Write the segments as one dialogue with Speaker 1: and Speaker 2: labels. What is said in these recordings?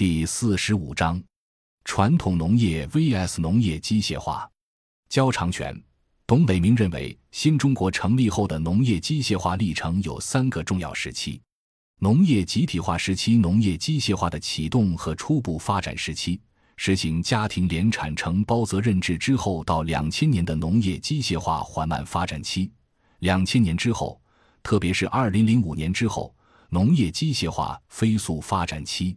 Speaker 1: 第四十五章：传统农业 vs 农业机械化。焦长全、董伟明认为，新中国成立后的农业机械化历程有三个重要时期：农业集体化时期、农业机械化的启动和初步发展时期。实行家庭联产承包责任制之后，到两千年的农业机械化缓慢发展期；两千年之后，特别是二零零五年之后，农业机械化飞速发展期。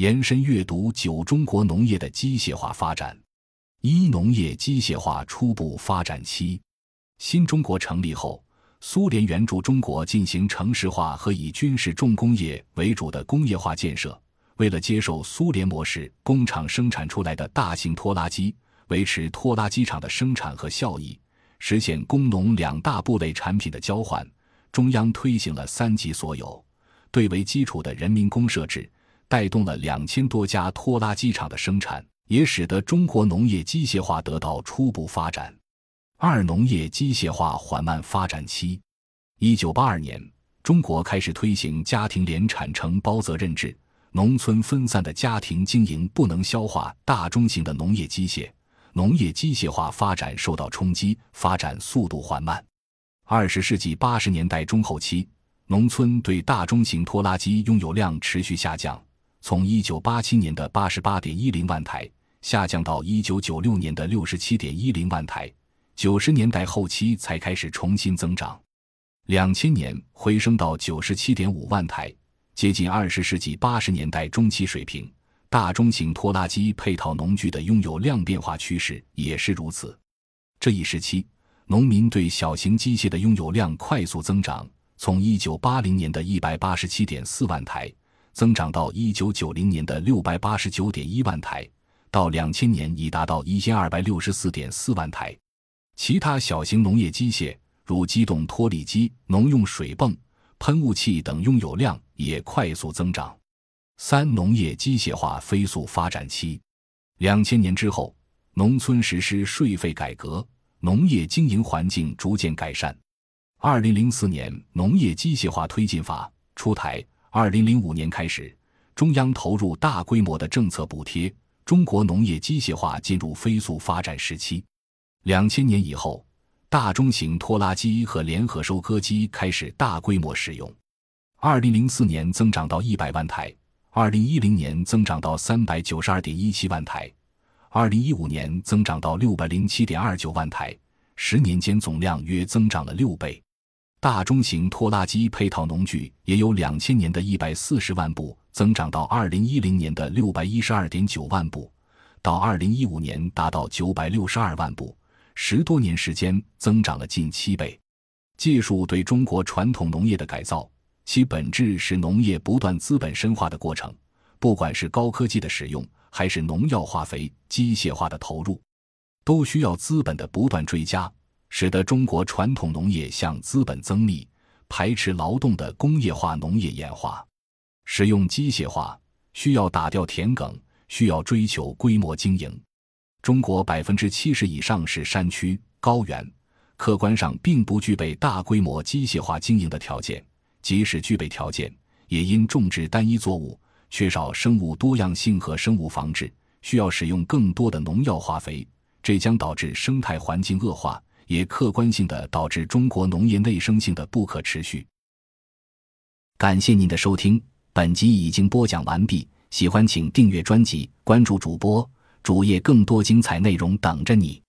Speaker 1: 延伸阅读九中国农业的机械化发展。一、农业机械化初步发展期。新中国成立后，苏联援助中国进行城市化和以军事重工业为主的工业化建设。为了接受苏联模式工厂生产出来的大型拖拉机，维持拖拉机厂的生产和效益，实现工农两大部类产品的交换，中央推行了三级所有、对为基础的人民公社制，带动了两千多家拖拉机厂的生产，也使得中国农业机械化得到初步发展。二、农业机械化缓慢发展期。一九八二年，中国开始推行家庭联产承包责任制。农村分散的家庭经营不能消化大中型的农业机械，农业机械化发展受到冲击，发展速度缓慢。二十世纪八十年代中后期，农村对大中型拖拉机拥有量持续下降，从一九八七年的八十八点一零万台下降到一九九六年的六十七点一零万台，九十年代后期才开始重新增长，两千年回升到九十七点五万台。接近二十世纪八十年代中期水平，大中型拖拉机配套农具的拥有量变化趋势也是如此。这一时期，农民对小型机械的拥有量快速增长，从一九八零年的一百八十七点四万台增长到一九九零年的六百八十九点一万台，到两千年已达到一千二百六十四点四万台。其他小型农业机械，如机动脱粒机、农用水泵。喷雾器等拥有量也快速增长。三、农业机械化飞速发展期。两千年之后，农村实施税费改革，农业经营环境逐渐改善。二零零四年，《农业机械化推进法》出台。二零零五年开始，中央投入大规模的政策补贴，中国农业机械化进入飞速发展时期。两千年以后。大中型拖拉机和联合收割机开始大规模使用，二零零四年增长到一百万台，二零一零年增长到三百九十二点一七万台，二零一五年增长到六百零七点二九万台，十年间总量约增长了六倍。大中型拖拉机配套农具也由两千年的一百四十万部增长到二零一零年的六百一十二点九万部，到二零一五年达到九百六十二万部。十多年时间增长了近七倍，技术对中国传统农业的改造，其本质是农业不断资本深化的过程。不管是高科技的使用，还是农药化肥、机械化的投入，都需要资本的不断追加，使得中国传统农业向资本增密、排斥劳动的工业化农业演化。使用机械化需要打掉田埂，需要追求规模经营。中国百分之七十以上是山区高原，客观上并不具备大规模机械化经营的条件。即使具备条件，也因种植单一作物，缺少生物多样性和生物防治，需要使用更多的农药化肥，这将导致生态环境恶化，也客观性的导致中国农业内生性的不可持续。感谢您的收听，本集已经播讲完毕。喜欢请订阅专辑，关注主播。主页更多精彩内容等着你。